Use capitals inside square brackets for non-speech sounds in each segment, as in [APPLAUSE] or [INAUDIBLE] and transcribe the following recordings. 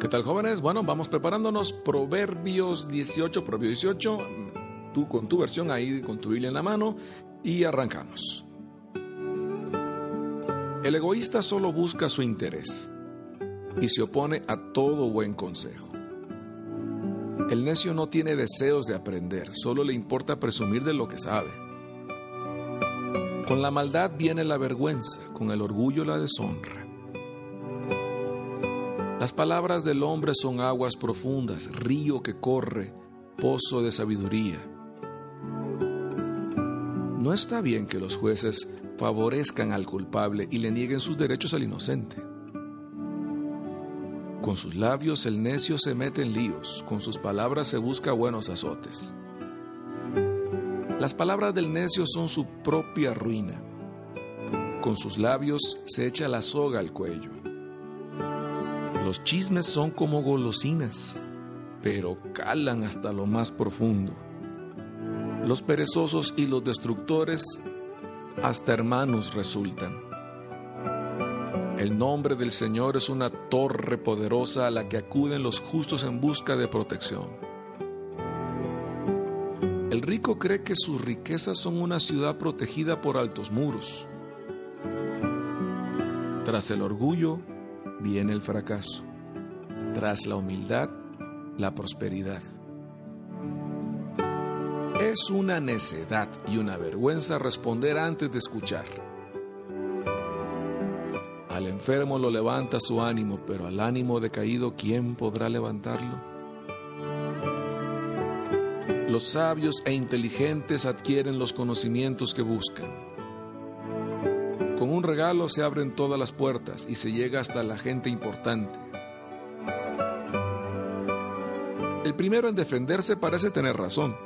¿Qué tal jóvenes? Bueno, vamos preparándonos. Proverbios 18, Proverbio 18, tú con tu versión ahí, con tu Biblia en la mano, y arrancamos. El egoísta solo busca su interés y se opone a todo buen consejo. El necio no tiene deseos de aprender, solo le importa presumir de lo que sabe. Con la maldad viene la vergüenza, con el orgullo la deshonra. Las palabras del hombre son aguas profundas, río que corre, pozo de sabiduría. No está bien que los jueces favorezcan al culpable y le nieguen sus derechos al inocente. Con sus labios el necio se mete en líos, con sus palabras se busca buenos azotes. Las palabras del necio son su propia ruina. Con sus labios se echa la soga al cuello. Los chismes son como golosinas, pero calan hasta lo más profundo. Los perezosos y los destructores hasta hermanos resultan. El nombre del Señor es una torre poderosa a la que acuden los justos en busca de protección. El rico cree que sus riquezas son una ciudad protegida por altos muros. Tras el orgullo viene el fracaso. Tras la humildad, la prosperidad. Es una necedad y una vergüenza responder antes de escuchar. Al enfermo lo levanta su ánimo, pero al ánimo decaído, ¿quién podrá levantarlo? Los sabios e inteligentes adquieren los conocimientos que buscan. Con un regalo se abren todas las puertas y se llega hasta la gente importante. El primero en defenderse parece tener razón,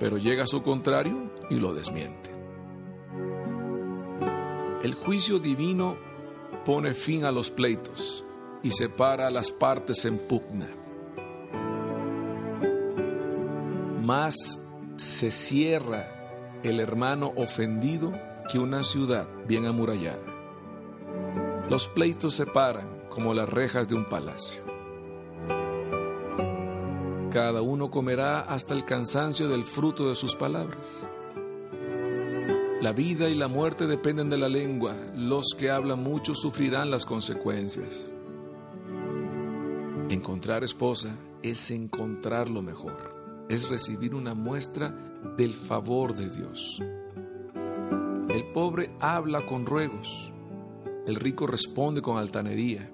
pero llega a su contrario y lo desmiente. El juicio divino pone fin a los pleitos y separa a las partes en pugna. Más se cierra el hermano ofendido que una ciudad bien amurallada. Los pleitos se paran como las rejas de un palacio. Cada uno comerá hasta el cansancio del fruto de sus palabras. La vida y la muerte dependen de la lengua. Los que hablan mucho sufrirán las consecuencias. Encontrar esposa es encontrar lo mejor, es recibir una muestra del favor de Dios. El pobre habla con ruegos, el rico responde con altanería.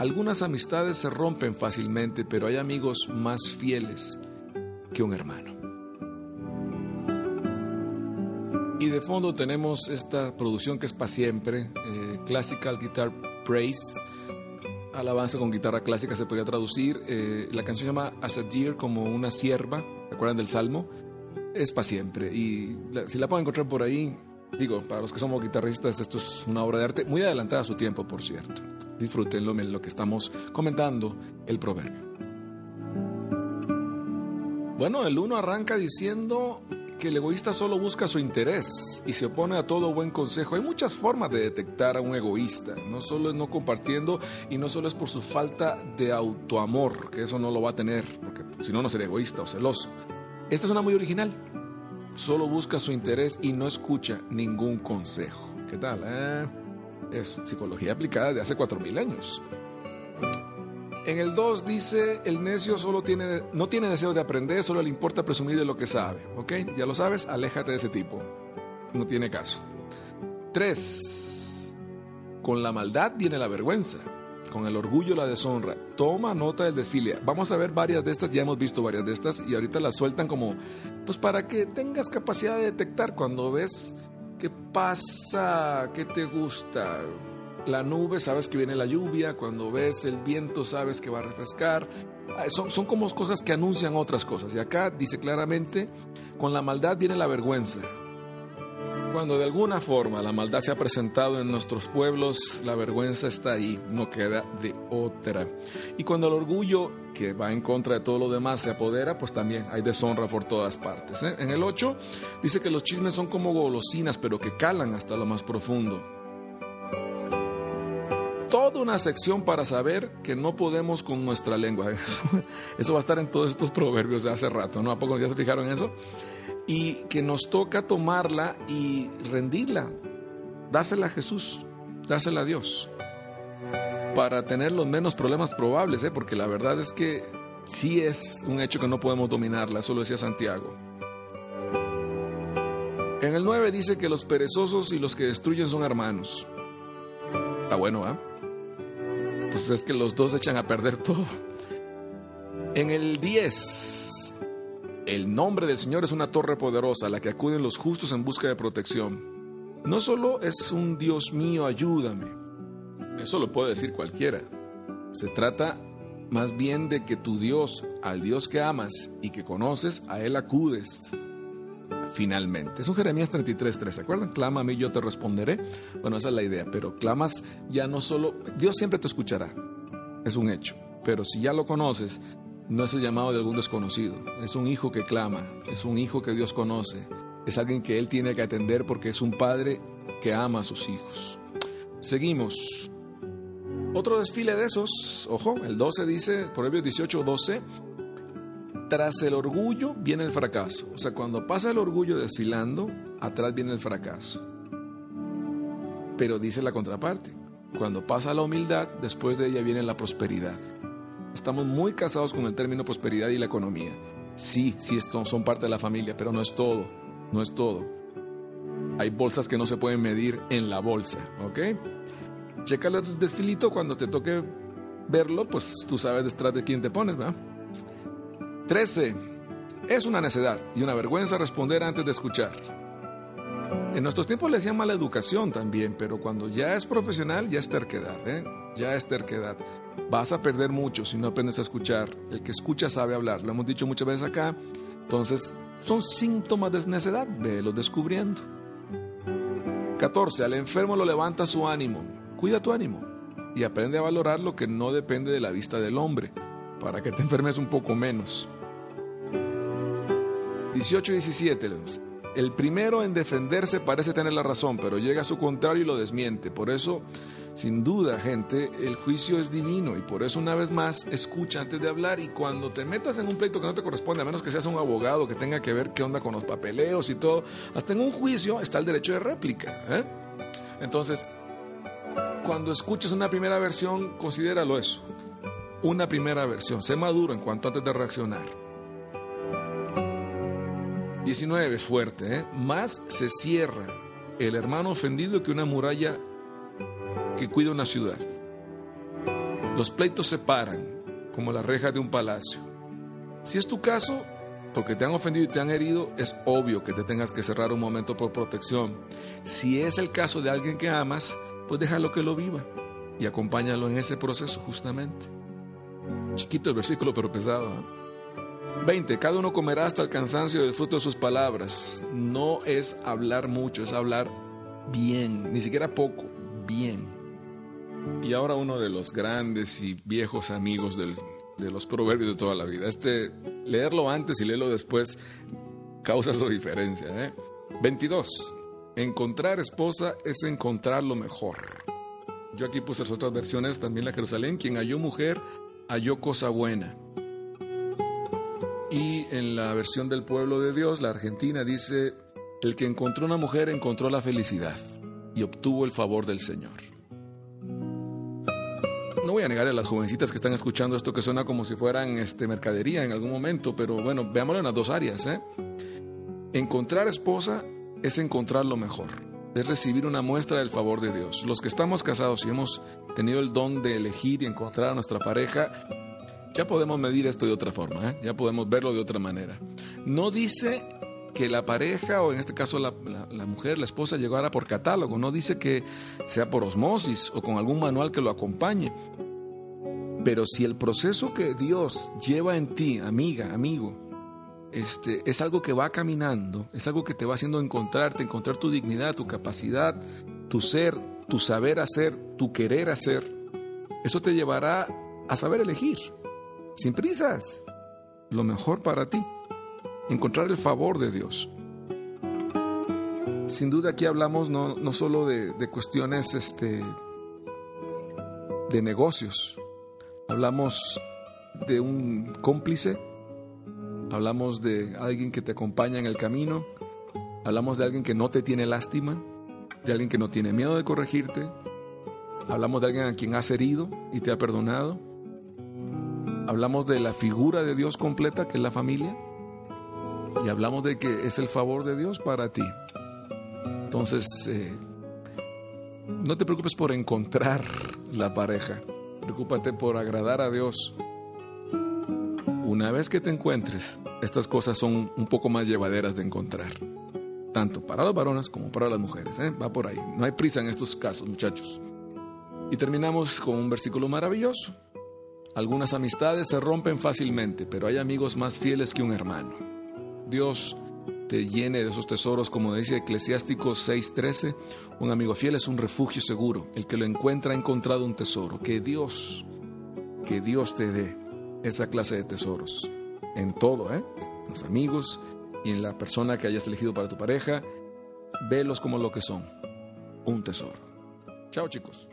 Algunas amistades se rompen fácilmente, pero hay amigos más fieles que un hermano. Y de fondo tenemos esta producción que es para siempre, eh, Classical Guitar Praise, alabanza con guitarra clásica se podría traducir. Eh, la canción se llama As a Deer, como una sierva, ¿se acuerdan del Salmo? Es para siempre. Y si la pueden encontrar por ahí, digo, para los que somos guitarristas, esto es una obra de arte muy adelantada a su tiempo, por cierto. Disfrútenlo en lo que estamos comentando, el proverbio. Bueno, el uno arranca diciendo que el egoísta solo busca su interés y se opone a todo buen consejo. Hay muchas formas de detectar a un egoísta. No solo es no compartiendo y no solo es por su falta de autoamor, que eso no lo va a tener, porque si no, no sería egoísta o celoso. Esta es una muy original. Solo busca su interés y no escucha ningún consejo. ¿Qué tal? Eh? Es psicología aplicada de hace 4.000 años. En el 2 dice, el necio solo tiene, no tiene deseo de aprender, solo le importa presumir de lo que sabe. ¿Ok? Ya lo sabes, aléjate de ese tipo. No tiene caso. 3. Con la maldad viene la vergüenza, con el orgullo la deshonra. Toma nota del desfile. Vamos a ver varias de estas, ya hemos visto varias de estas y ahorita las sueltan como, pues para que tengas capacidad de detectar cuando ves qué pasa, qué te gusta, la nube sabes que viene la lluvia, cuando ves el viento sabes que va a refrescar. Ah, son, son como cosas que anuncian otras cosas. Y acá dice claramente, con la maldad viene la vergüenza. Cuando de alguna forma la maldad se ha presentado en nuestros pueblos, la vergüenza está ahí, no queda de otra. Y cuando el orgullo, que va en contra de todo lo demás, se apodera, pues también hay deshonra por todas partes. ¿eh? En el 8 dice que los chismes son como golosinas, pero que calan hasta lo más profundo. Toda una sección para saber que no podemos con nuestra lengua. [LAUGHS] Eso, va a estar en todos estos proverbios de hace rato, ¿no? ¿A poco ya se fijaron en eso? Y que nos toca tomarla y rendirla, dársela a Jesús, dársela a Dios, para tener los menos problemas probables, ¿eh? porque la verdad es que sí es un hecho que no podemos dominarla, eso lo decía Santiago. En el 9 dice que los perezosos y los que destruyen son hermanos. Está bueno, ¿ah? Pues es que los dos echan a perder [LAUGHS] todo. En el 10, el nombre del Señor es una torre poderosa a la que acuden los justos en busca de protección. No solo es un Dios mío, ayúdame. Eso lo puede decir cualquiera. Se trata más bien de que tu Dios, al Dios que amas y que conoces, a Él acudes finalmente. Es un Jeremías 33.3, ¿se acuerdan? Clama a mí, yo te responderé. Bueno, esa es la idea, pero clamas ya no solo, Dios siempre te escuchará, es un hecho, pero si ya lo conoces, no es el llamado de algún desconocido, es un hijo que clama, es un hijo que Dios conoce, es alguien que Él tiene que atender porque es un padre que ama a sus hijos. Seguimos. Otro desfile de esos, ojo, el 12 dice, Proverbios 18, 12, tras el orgullo viene el fracaso. O sea, cuando pasa el orgullo desfilando, atrás viene el fracaso. Pero dice la contraparte, cuando pasa la humildad, después de ella viene la prosperidad. Estamos muy casados con el término prosperidad y la economía. Sí, sí, son parte de la familia, pero no es todo, no es todo. Hay bolsas que no se pueden medir en la bolsa, ¿ok? Checa el desfilito cuando te toque verlo, pues tú sabes detrás de quién te pones, ¿verdad? 13. Es una necedad y una vergüenza responder antes de escuchar. En nuestros tiempos le decían mala educación también, pero cuando ya es profesional ya es terquedad, ¿eh? ya es terquedad. Vas a perder mucho si no aprendes a escuchar. El que escucha sabe hablar, lo hemos dicho muchas veces acá. Entonces, son síntomas de necedad, velo descubriendo. 14. Al enfermo lo levanta su ánimo. Cuida tu ánimo y aprende a valorar lo que no depende de la vista del hombre, para que te enfermes un poco menos. 18 y 17. El primero en defenderse parece tener la razón, pero llega a su contrario y lo desmiente. Por eso, sin duda, gente, el juicio es divino y por eso una vez más escucha antes de hablar y cuando te metas en un pleito que no te corresponde, a menos que seas un abogado que tenga que ver qué onda con los papeleos y todo, hasta en un juicio está el derecho de réplica. ¿eh? Entonces, cuando escuches una primera versión, considéralo eso. Una primera versión. Sé maduro en cuanto antes de reaccionar. 19 es fuerte, ¿eh? Más se cierra el hermano ofendido que una muralla que cuida una ciudad. Los pleitos se paran como las rejas de un palacio. Si es tu caso, porque te han ofendido y te han herido, es obvio que te tengas que cerrar un momento por protección. Si es el caso de alguien que amas, pues déjalo que lo viva y acompáñalo en ese proceso justamente. Chiquito el versículo, pero pesado. ¿eh? 20. Cada uno comerá hasta el cansancio del fruto de sus palabras. No es hablar mucho, es hablar bien, ni siquiera poco, bien. Y ahora uno de los grandes y viejos amigos de los proverbios de toda la vida. Este, leerlo antes y leerlo después causa su diferencia. ¿eh? 22. Encontrar esposa es encontrar lo mejor. Yo aquí puse las otras versiones, también la Jerusalén. Quien halló mujer, halló cosa buena. Y en la versión del pueblo de Dios, la Argentina, dice, el que encontró una mujer encontró la felicidad y obtuvo el favor del Señor. No voy a negar a las jovencitas que están escuchando esto que suena como si fueran este, mercadería en algún momento, pero bueno, veámoslo en las dos áreas. ¿eh? Encontrar esposa es encontrar lo mejor, es recibir una muestra del favor de Dios. Los que estamos casados y hemos tenido el don de elegir y encontrar a nuestra pareja, ya podemos medir esto de otra forma, ¿eh? ya podemos verlo de otra manera. No dice que la pareja, o en este caso la, mujer, la esposa, llegara por catálogo, no dice que sea por osmosis o con algún manual que lo acompañe. Pero si el proceso que Dios lleva en ti, amiga, amigo, este, es algo que va caminando, es algo que te va haciendo encontrarte, encontrar tu dignidad, tu capacidad, tu ser, tu saber hacer, tu querer hacer, eso te llevará a saber elegir sin prisas, lo mejor para ti, encontrar el favor de Dios. Sin duda aquí hablamos no, no solo de, de, cuestiones este, de negocios, hablamos de un cómplice, hablamos de alguien que te acompaña en el camino, hablamos de alguien que no te tiene lástima, de alguien que no tiene miedo de corregirte, hablamos de alguien a quien has herido y te ha perdonado, hablamos de la figura de Dios completa que es la familia y hablamos de que es el favor de Dios para ti. Entonces, eh, no te preocupes por encontrar la pareja, preocúpate por agradar a Dios. Una vez que te encuentres, estas cosas son un poco más llevaderas de encontrar, tanto para los varones como para las mujeres. ¿eh? Va por ahí, no hay prisa en estos casos, muchachos. Y terminamos con un versículo maravilloso. Algunas amistades se rompen fácilmente, pero hay amigos más fieles que un hermano. Dios te llene de esos tesoros, como dice Eclesiástico 6:13, un amigo fiel es un refugio seguro, el que lo encuentra ha encontrado un tesoro, que Dios, que Dios te dé esa clase de tesoros, en todo, ¿eh? Los amigos y en la persona que hayas elegido para tu pareja, velos como lo que son, un tesoro. Chao chicos.